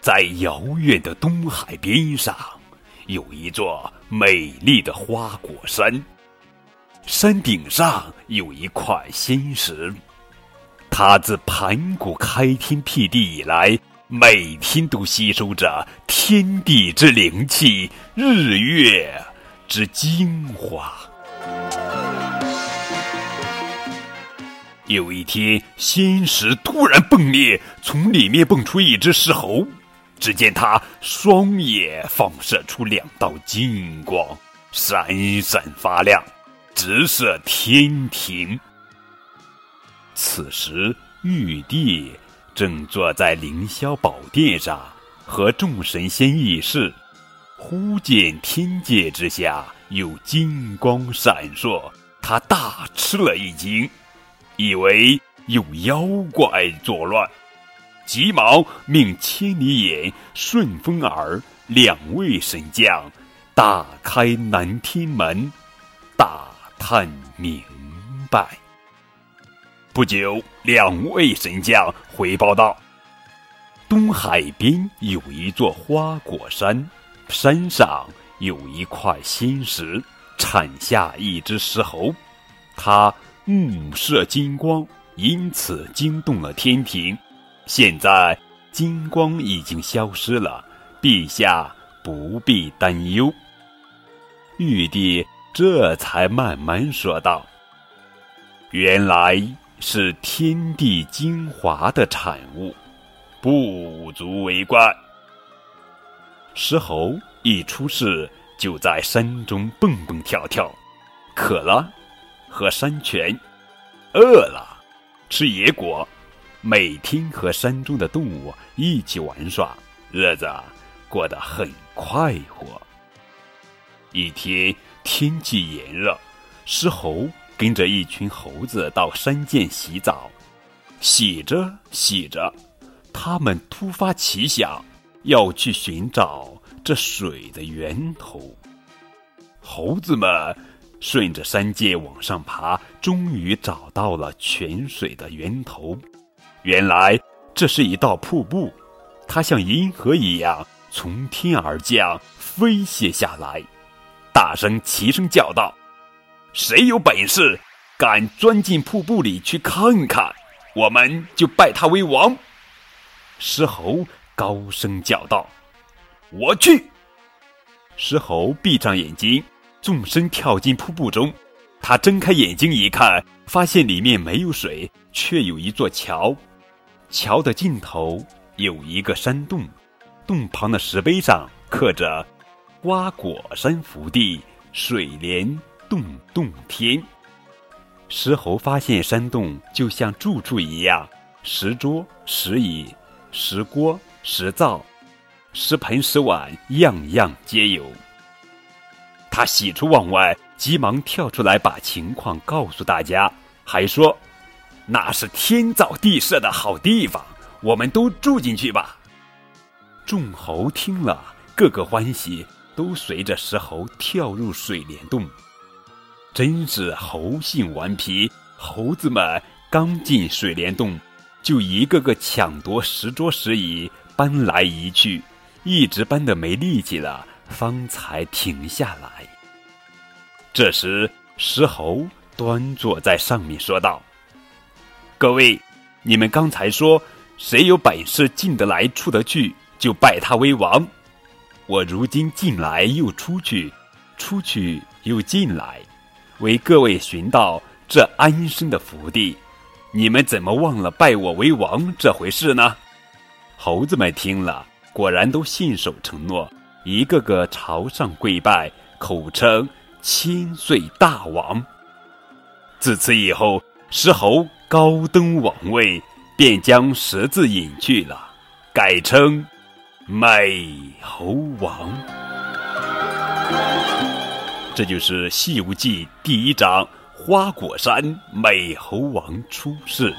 在遥远的东海边上，有一座美丽的花果山。山顶上有一块仙石，它自盘古开天辟地以来，每天都吸收着天地之灵气、日月之精华。有一天，仙石突然迸裂，从里面蹦出一只石猴。只见他双眼放射出两道金光，闪闪发亮，直射天庭。此时，玉帝正坐在凌霄宝殿上，和众神仙议事。忽见天界之下有金光闪烁，他大吃了一惊，以为有妖怪作乱。急忙命千里眼、顺风耳两位神将打开南天门，打探明白。不久，两位神将回报道：东海边有一座花果山，山上有一块仙石，产下一只石猴，它目射金光，因此惊动了天庭。现在金光已经消失了，陛下不必担忧。玉帝这才慢慢说道：“原来是天地精华的产物，不足为怪。”石猴一出世就在山中蹦蹦跳跳，渴了和山泉，饿了吃野果。每天和山中的动物一起玩耍，日子过得很快活。一天天气炎热，石猴跟着一群猴子到山涧洗澡，洗着洗着，他们突发奇想，要去寻找这水的源头。猴子们顺着山涧往上爬，终于找到了泉水的源头。原来这是一道瀑布，它像银河一样从天而降，飞泻下来，大声齐声叫道：“谁有本事，敢钻进瀑布里去看看，我们就拜他为王。”石猴高声叫道：“我去！”石猴闭上眼睛，纵身跳进瀑布中。他睁开眼睛一看，发现里面没有水，却有一座桥。桥的尽头有一个山洞，洞旁的石碑上刻着“花果山福地，水帘洞洞天”。石猴发现山洞就像住处一样，石桌、石椅、石锅、石灶、石盆、石碗，样样皆有。他喜出望外，急忙跳出来把情况告诉大家，还说。那是天造地设的好地方，我们都住进去吧。众猴听了，个个欢喜，都随着石猴跳入水帘洞。真是猴性顽皮，猴子们刚进水帘洞，就一个个抢夺石桌石椅，搬来移去，一直搬得没力气了，方才停下来。这时，石猴端坐在上面，说道。各位，你们刚才说谁有本事进得来出得去，就拜他为王。我如今进来又出去，出去又进来，为各位寻到这安身的福地。你们怎么忘了拜我为王这回事呢？猴子们听了，果然都信守承诺，一个个朝上跪拜，口称千岁大王。自此以后，石猴。高登王位，便将十字隐去了，改称美猴王。这就是《西游记》第一章花果山美猴王出世。